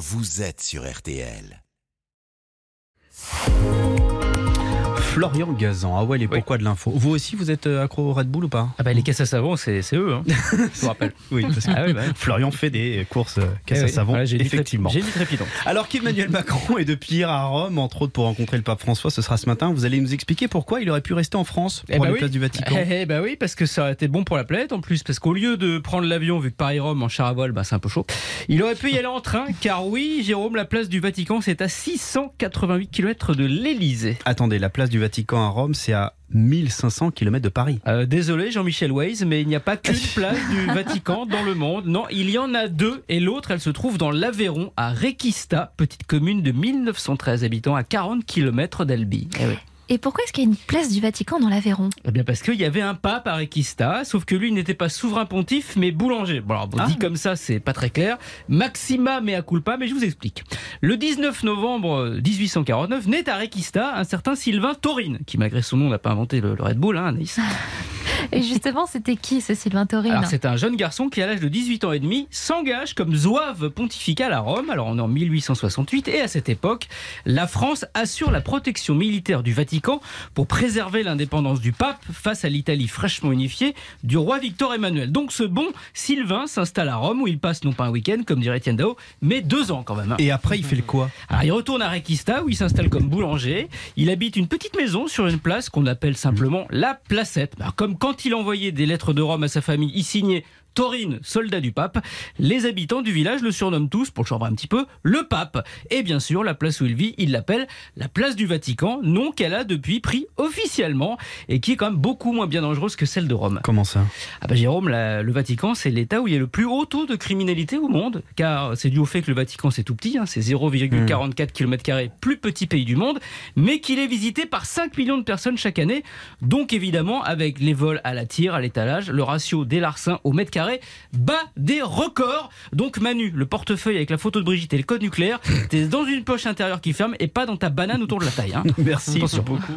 vous êtes sur RTL. Florian Gazan. Ah ouais, les pourquoi de l'info. Vous aussi, vous êtes euh, accro au Red Bull ou pas? Ah bah les caisses à savon, c'est eux, hein. je vous rappelle. Oui, parce que Ah oui, bah. Florian fait des courses euh, caisse Eh à oui. savon, Voilà, mis effectivement. J'ai mis trépidant. Alors qu'Emmanuel Macron est de Pire à Rome, entre autres pour rencontrer le pape François, ce sera ce matin. Vous allez nous expliquer pourquoi il aurait pu rester en France pour Eh bah les oui. places du Vatican. Eh, eh bah oui, parce que ça aurait été bon pour la planète en plus, parce qu'au lieu de prendre l'avion, vu que Paris-Rome en char à bah, c'est un peu chaud, il aurait pu y aller en train, car oui, Jérôme, la place du Vatican, c'est à 688 km de l'Elysée. Attendez, la place du Vatican à Rome, c'est à 1500 km de Paris. Euh, désolé Jean-Michel Weiss, mais il n'y a pas qu'une place du Vatican dans le monde. Non, il y en a deux, et l'autre, elle se trouve dans l'Aveyron, à Requista, petite commune de 1913 habitants, à 40 km d'Albi. Eh oui. Et pourquoi est-ce qu'il y a une place du Vatican dans l'Aveyron? Eh bien parce qu'il y avait un pape à Requista, sauf que lui n'était pas souverain pontife, mais boulanger. Bon alors, Ah. dit comme ça, c'est pas très clair. Maxima mea culpa, mais je vous explique. Le 19 novembre 1849 naît à Requista un certain Sylvain Taurine, qui malgré son nom n'a pas inventé le, le Red Bull, hein, Anaïs. Et justement, c'était qui ce Sylvain Alors c'est un jeune garçon qui à l'âge de 18 ans et demi s'engage comme zouave pontifical à Rome. Alors on est en 1868 et à cette époque, la France assure la protection militaire du Vatican pour préserver l'indépendance du pape face à l'Italie fraîchement unifiée du roi Victor Emmanuel. Donc ce bon Sylvain s'installe à Rome où il passe non pas un week-end comme dirait Etienne Dao, mais deux ans quand même. Et après, il fait le quoi? Alors, il retourne à Requista où il s'installe comme boulanger. Il habite une petite maison sur une place qu'on appelle simplement la Placette. Alors, comme quand il envoyait des lettres de Rome à sa famille, il signait Taurine, soldat du pape. Les habitants du village le surnomment tous, pour le chambrer un petit peu, le pape. Et bien sûr, la place où il vit, il l'appelle la place du Vatican, nom qu'elle a depuis pris officiellement et qui est quand même beaucoup moins bien dangereuse que celle de Rome. Comment ça? Ah bah Jérôme, la- le Vatican, c'est l'État où il y a le plus haut taux de criminalité au monde, car c'est dû au fait que le Vatican, c'est tout petit, hein, c'est 0,44 km, plus petit pays du monde, mais qu'il est visité par 5 millions de personnes chaque année. Donc évidemment, avec les vols à la tire, à l'étalage, le ratio des larcins au mètre carré bat des records. Donc Manu, le portefeuille avec la photo de Brigitte et le code nucléaire, t'es dans une poche intérieure qui ferme et pas dans ta banane autour de la taille. hein. Merci Attention. beaucoup.